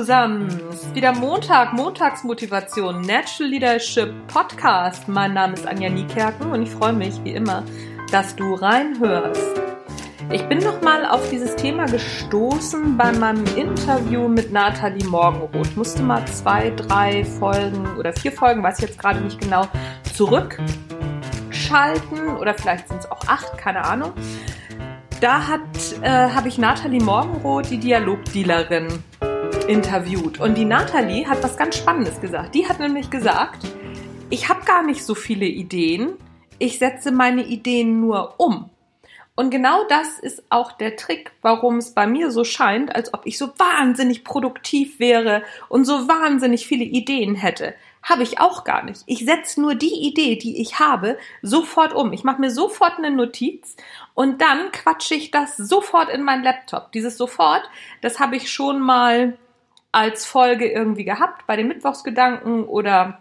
zusammen. Es ist wieder Montag, Montagsmotivation, Natural Leadership Podcast. Mein Name ist Anja Niekerken und ich freue mich wie immer, dass du reinhörst. Ich bin nochmal auf dieses Thema gestoßen bei meinem Interview mit Nathalie Morgenroth. Musste mal zwei, drei Folgen oder vier Folgen, weiß ich jetzt gerade nicht genau, zurückschalten oder vielleicht sind es auch acht, keine Ahnung. Da äh, habe ich Nathalie Morgenroth, die Dialogdealerin, interviewt. Und die Nathalie hat was ganz Spannendes gesagt. Die hat nämlich gesagt, ich habe gar nicht so viele Ideen, ich setze meine Ideen nur um. Und genau das ist auch der Trick, warum es bei mir so scheint, als ob ich so wahnsinnig produktiv wäre und so wahnsinnig viele Ideen hätte. Habe ich auch gar nicht. Ich setze nur die Idee, die ich habe, sofort um. Ich mache mir sofort eine Notiz und dann quatsche ich das sofort in meinen Laptop. Dieses sofort, das habe ich schon mal als Folge irgendwie gehabt bei den Mittwochsgedanken oder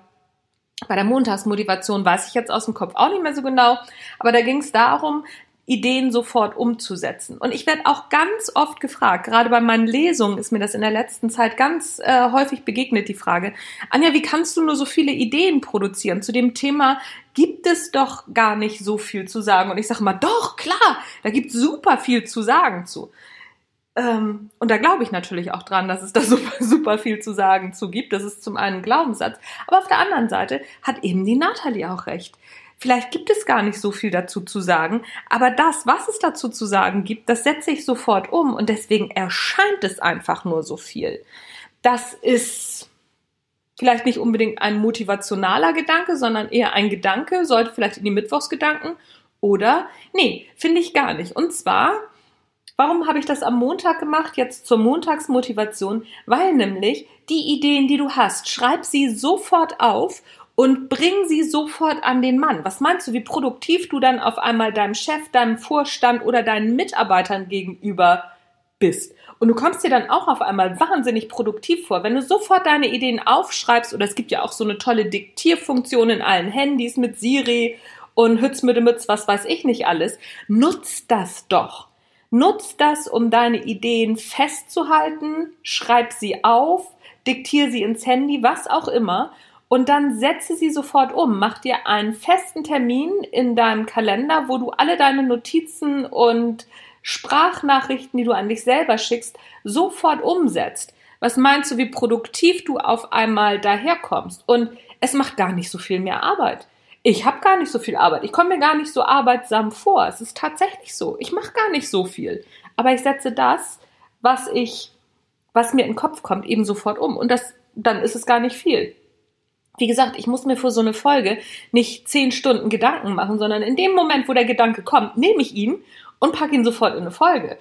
bei der Montagsmotivation weiß ich jetzt aus dem Kopf auch nicht mehr so genau, aber da ging es darum, Ideen sofort umzusetzen. Und ich werde auch ganz oft gefragt, gerade bei meinen Lesungen ist mir das in der letzten Zeit ganz äh, häufig begegnet, die Frage, Anja, wie kannst du nur so viele Ideen produzieren? Zu dem Thema gibt es doch gar nicht so viel zu sagen. Und ich sage mal, doch, klar, da gibt super viel zu sagen zu. Ähm, und da glaube ich natürlich auch dran, dass es da super, super viel zu sagen zu gibt. Das ist zum einen Glaubenssatz. Aber auf der anderen Seite hat eben die Nathalie auch recht. Vielleicht gibt es gar nicht so viel dazu zu sagen, aber das, was es dazu zu sagen gibt, das setze ich sofort um und deswegen erscheint es einfach nur so viel. Das ist vielleicht nicht unbedingt ein motivationaler Gedanke, sondern eher ein Gedanke, sollte vielleicht in die Mittwochsgedanken oder nee, finde ich gar nicht. Und zwar Warum habe ich das am Montag gemacht, jetzt zur Montagsmotivation? Weil nämlich die Ideen, die du hast, schreib sie sofort auf und bring sie sofort an den Mann. Was meinst du, wie produktiv du dann auf einmal deinem Chef, deinem Vorstand oder deinen Mitarbeitern gegenüber bist? Und du kommst dir dann auch auf einmal wahnsinnig produktiv vor, wenn du sofort deine Ideen aufschreibst oder es gibt ja auch so eine tolle Diktierfunktion in allen Handys mit Siri und Hütz mit Mütz, was weiß ich nicht alles. Nutzt das doch. Nutz das, um deine Ideen festzuhalten, schreib sie auf, diktier sie ins Handy, was auch immer, und dann setze sie sofort um. Mach dir einen festen Termin in deinem Kalender, wo du alle deine Notizen und Sprachnachrichten, die du an dich selber schickst, sofort umsetzt. Was meinst du, wie produktiv du auf einmal daherkommst? Und es macht gar nicht so viel mehr Arbeit ich habe gar nicht so viel Arbeit. Ich komme mir gar nicht so arbeitsam vor. Es ist tatsächlich so. Ich mache gar nicht so viel. Aber ich setze das, was ich, was mir in den Kopf kommt, eben sofort um. Und das, dann ist es gar nicht viel. Wie gesagt, ich muss mir für so eine Folge nicht zehn Stunden Gedanken machen, sondern in dem Moment, wo der Gedanke kommt, nehme ich ihn und packe ihn sofort in eine Folge.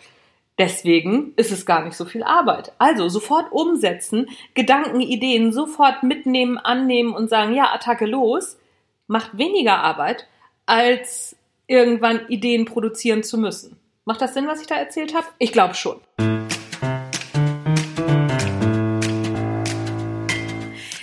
Deswegen ist es gar nicht so viel Arbeit. Also sofort umsetzen, Gedanken, Ideen sofort mitnehmen, annehmen und sagen, ja, Attacke los macht weniger Arbeit, als irgendwann Ideen produzieren zu müssen. Macht das Sinn, was ich da erzählt habe? Ich glaube schon.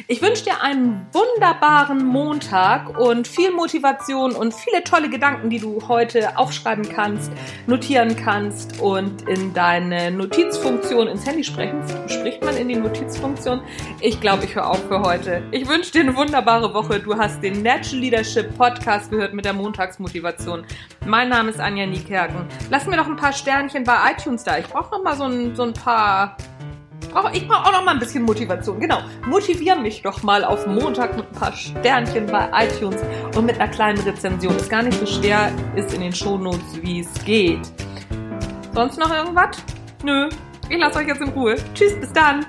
Ich wünsche dir einen wunderbaren Montag und viel Motivation und viele tolle Gedanken, die du heute aufschreiben kannst, notieren kannst und in deine Notizfunktion ins Handy sprechen. Spricht man in die Notizfunktion? Ich glaube, ich höre auf für heute. Ich wünsche dir eine wunderbare Woche. Du hast den Natural Leadership Podcast gehört mit der Montagsmotivation. Mein Name ist Anja Niekerken. Lass mir noch ein paar Sternchen bei iTunes da. Ich brauche noch mal so ein, so ein paar brauche ich brauche auch noch mal ein bisschen Motivation. Genau, motivier mich doch mal auf Montag mit ein paar Sternchen bei iTunes und mit einer kleinen Rezension. Ist gar nicht so schwer, ist in den Shownotes, wie es geht. Sonst noch irgendwas? Nö. Ich lasse euch jetzt in Ruhe. Tschüss, bis dann.